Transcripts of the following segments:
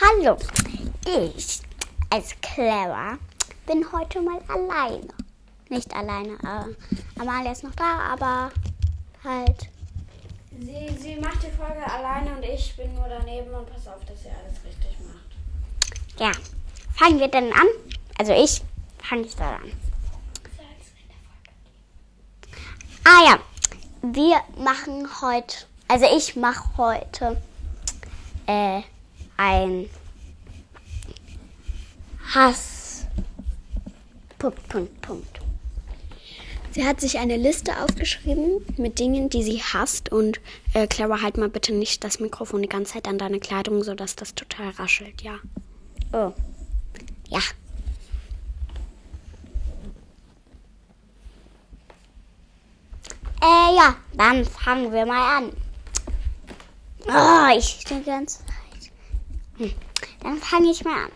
Hallo, ich als Clara bin heute mal alleine. Nicht alleine, äh, Amalia ist noch da, aber halt. Sie, sie macht die Folge alleine und ich bin nur daneben und pass auf, dass sie alles richtig macht. Ja, fangen wir denn an? Also ich fange ich dann an. Ah ja, wir machen heute, also ich mache heute äh, ein Hass. Punkt, Punkt, Punkt. Sie hat sich eine Liste aufgeschrieben mit Dingen, die sie hasst. Und äh, Clara, halt mal bitte nicht das Mikrofon die ganze Zeit an deine Kleidung, sodass das total raschelt, ja. Oh. Ja. Äh, ja, dann fangen wir mal an. Oh, ich ganze Zeit. Dann fange ich mal an.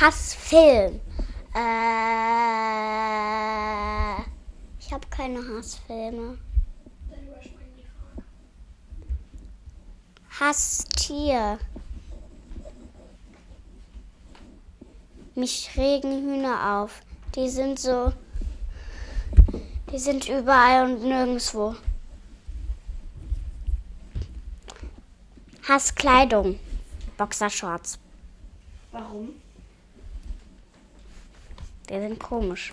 Hassfilm. Äh, ich habe keine Hassfilme. Hasstier. Mich regen Hühner auf. Die sind so. Die sind überall und nirgendwo. Hasskleidung. Boxershorts. Warum? Die sind komisch.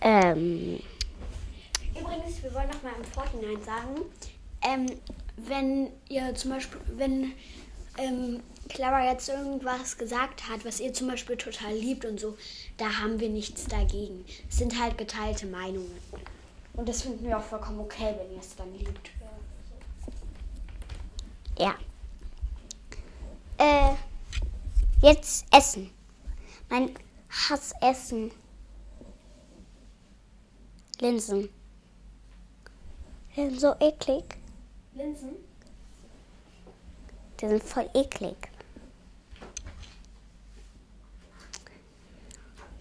Ähm, Übrigens, wir wollen noch mal im Vorhinein sagen, ähm, wenn ihr zum Beispiel, wenn ähm, Clara jetzt irgendwas gesagt hat, was ihr zum Beispiel total liebt und so, da haben wir nichts dagegen. Es sind halt geteilte Meinungen. Und das finden wir auch vollkommen okay, wenn ihr es dann liebt. Ja. Äh, jetzt Essen. Mein Hassessen. Linsen. Die sind so eklig. Linsen? Die sind voll eklig.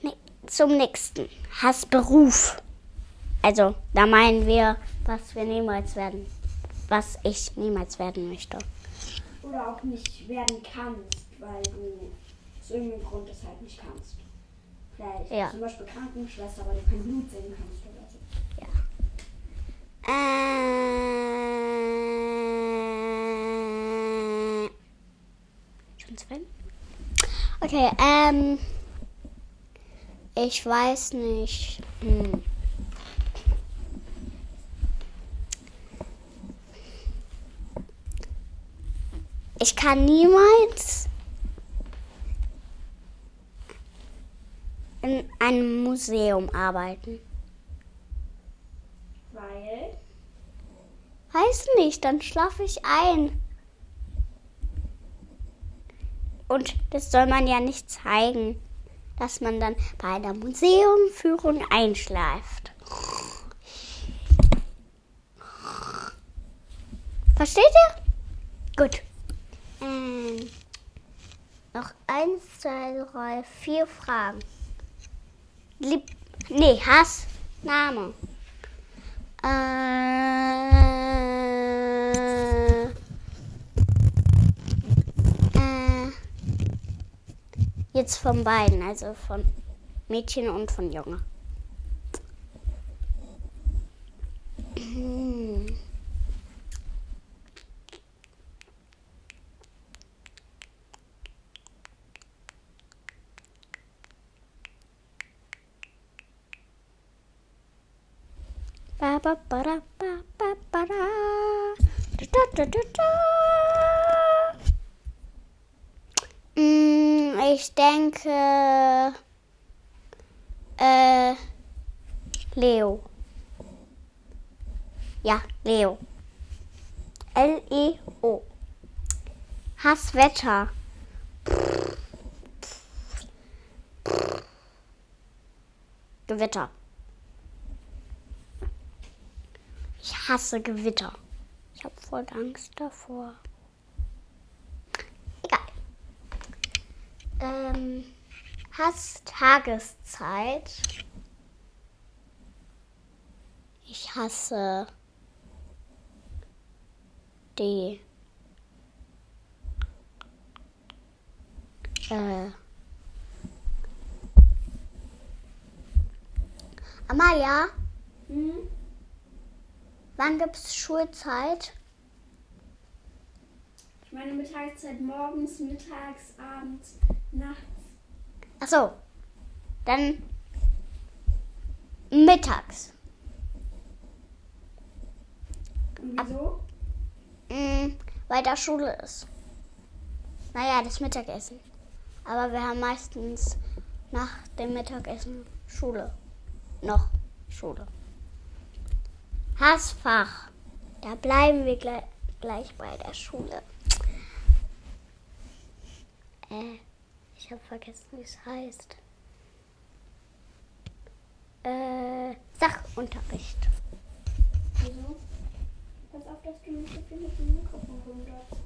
Nee, zum nächsten. Hassberuf. Also, da meinen wir, was wir niemals werden. Was ich niemals werden möchte. Oder auch nicht werden kannst, weil du aus irgendeinem Grund es halt nicht kannst. Vielleicht Ja. zum Beispiel Krankenschwester, weil du kein Blut sehen kannst oder so. Äh, schon zwei? Okay, ähm. Ich weiß nicht. Hm. Ich kann niemals in einem Museum arbeiten. Weil? Weiß nicht, dann schlafe ich ein. Und das soll man ja nicht zeigen, dass man dann bei einer Museumführung einschläft. Versteht ihr? Gut. Ähm, noch eins, zwei, drei, vier Fragen. Lieb nee, Hass, Name. Äh, äh, jetzt von beiden, also von Mädchen und von Junge. Da. Da, da. Mm, Ich denke, äh, Leo. Ja, Leo. L-E-O. Hasswetter. Gewitter. Ich hasse Gewitter. Ich habe voll Angst davor. Egal. Ähm, Hass-Tageszeit. Ich hasse D. Äh. Amalia, Hm? Wann gibt's Schulzeit? Ich meine Mittagszeit morgens, mittags, abends, nachts. Ach so. Dann mittags. Und wieso? Mm, weil da Schule ist. Naja, das Mittagessen. Aber wir haben meistens nach dem Mittagessen Schule. Noch Schule. Hassfach. Da bleiben wir gleich, gleich bei der Schule. Äh, ich habe vergessen, wie es heißt. Äh, Sachunterricht. Wieso? Pass auf, dass du nicht so viel mit dem Mikrofon runterst.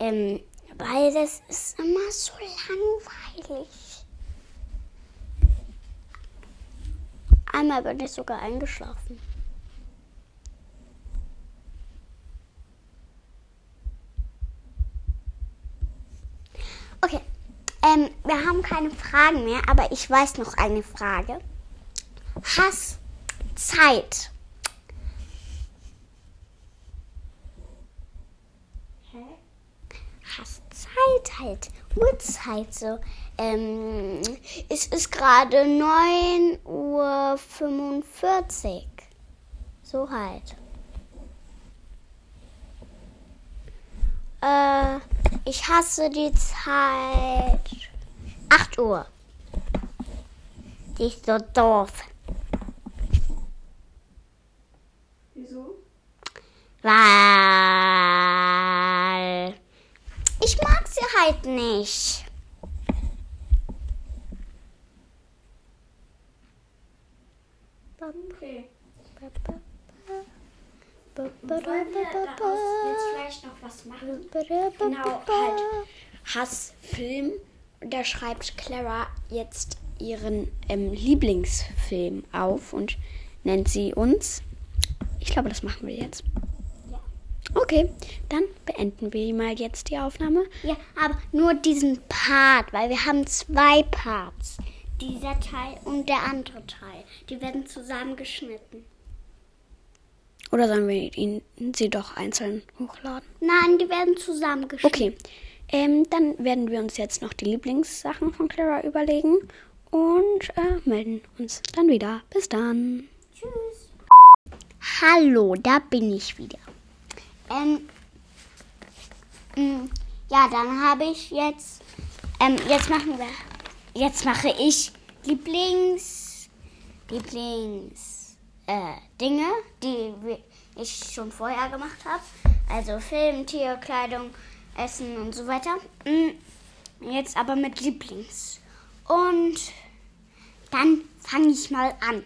Ähm, weil das ist immer so langweilig. Einmal bin ich sogar eingeschlafen. Okay, ähm, wir haben keine Fragen mehr, aber ich weiß noch eine Frage. Hass Zeit. Hä? Hast Zeit halt. Uhrzeit so. Ähm, es ist gerade 9.45 Uhr. So halt. Äh, ich hasse die Zeit. 8 Uhr. Die ist so doof. Wieso? Weil ich mag sie halt nicht. Okay. Wollen wir daraus jetzt vielleicht noch was machen? Genau, halt Hassfilm. Da schreibt Clara jetzt ihren ähm, Lieblingsfilm auf und nennt sie uns. Ich glaube, das machen wir jetzt. Ja. Okay, dann beenden wir mal jetzt die Aufnahme. Ja, aber nur diesen Part, weil wir haben zwei Parts. Dieser Teil und der andere Teil. Die werden zusammengeschnitten. Oder sollen wir ihn, sie doch einzeln hochladen? Nein, die werden zusammengeschnitten. Okay, ähm, dann werden wir uns jetzt noch die Lieblingssachen von Clara überlegen und äh, melden uns dann wieder. Bis dann. Tschüss. Hallo, da bin ich wieder. Ähm, mm, ja, dann habe ich jetzt, ähm, jetzt machen wir, jetzt mache ich Lieblings, Lieblings, äh, Dinge, die ich schon vorher gemacht habe. Also Film, Tier, Kleidung, Essen und so weiter. Mm, Jetzt aber mit Lieblings. Und dann fange ich mal an.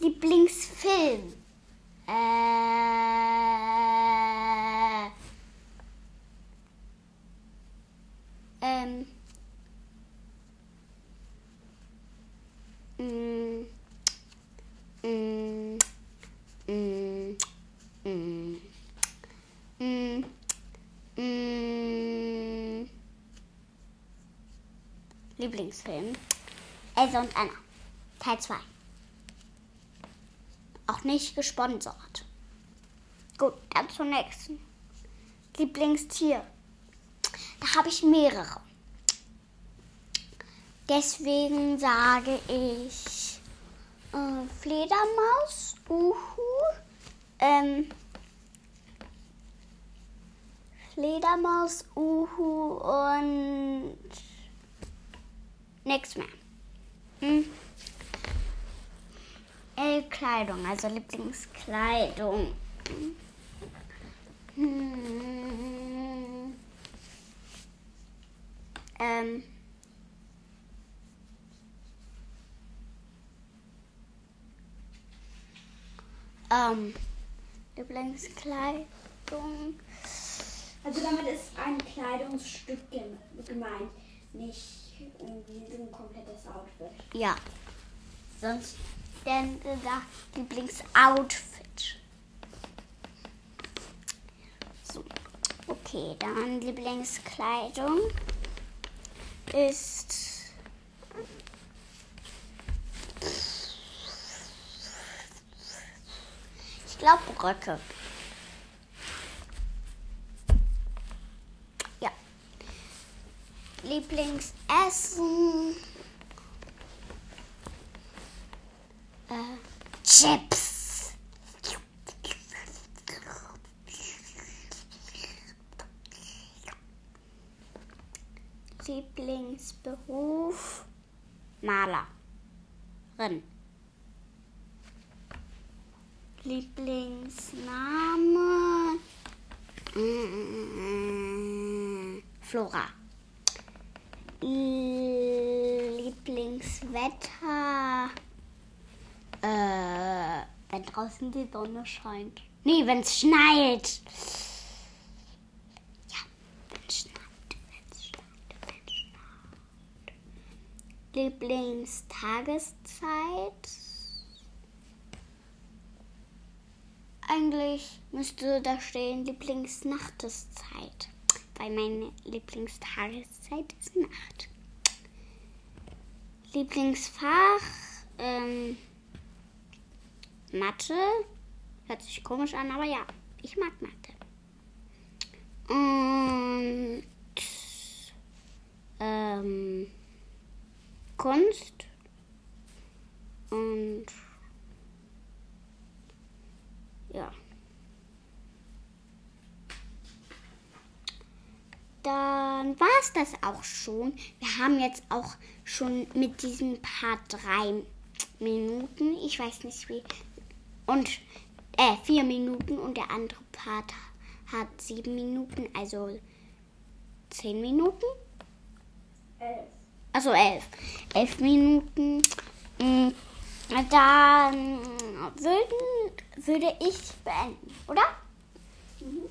Lieblingsfilm. Äh, ähm. Mm, mm, mm, mm, mm, mm. Lieblingsfilm. Elsa und Anna. Teil 2 auch nicht gesponsert. Gut, dann zur nächsten. Lieblingstier. Da habe ich mehrere. Deswegen sage ich äh, Fledermaus, Uhu, ähm, Fledermaus, Uhu und nichts mehr. Hm. Äh, Kleidung, also Lieblingskleidung. Hm. Ähm. Ähm. Lieblingskleidung. Also damit ist ein Kleidungsstück gem- gemeint, nicht in diesem komplettes Outfit. Ja. Sonst denn da Lieblingsoutfit. So. Okay, dann Lieblingskleidung ist. Ich glaube Röcke. Lieblingsessen. Äh, Chips. Lieblingsberuf Malerin. Lieblingsname Mm, Flora. Lieblingswetter äh, wenn draußen die Sonne scheint. Nee, wenn es schneit. Ja, wenn es schneit, wenn es schneit, wenn es schneit. Lieblingstageszeit? Eigentlich müsste da stehen Lieblingsnachteszeit. Weil meine Lieblingstageszeit ist Nacht. Lieblingsfach? Ähm, Mathe. Hört sich komisch an, aber ja, ich mag Mathe. Und ähm, Kunst und ja. Dann war es das auch schon. Wir haben jetzt auch schon mit diesem Part drei Minuten. Ich weiß nicht wie. Und äh, vier Minuten und der andere Part hat sieben Minuten, also zehn Minuten. Elf. Also elf. Elf Minuten. Mm, Dann würden, würde ich beenden, oder? Mhm.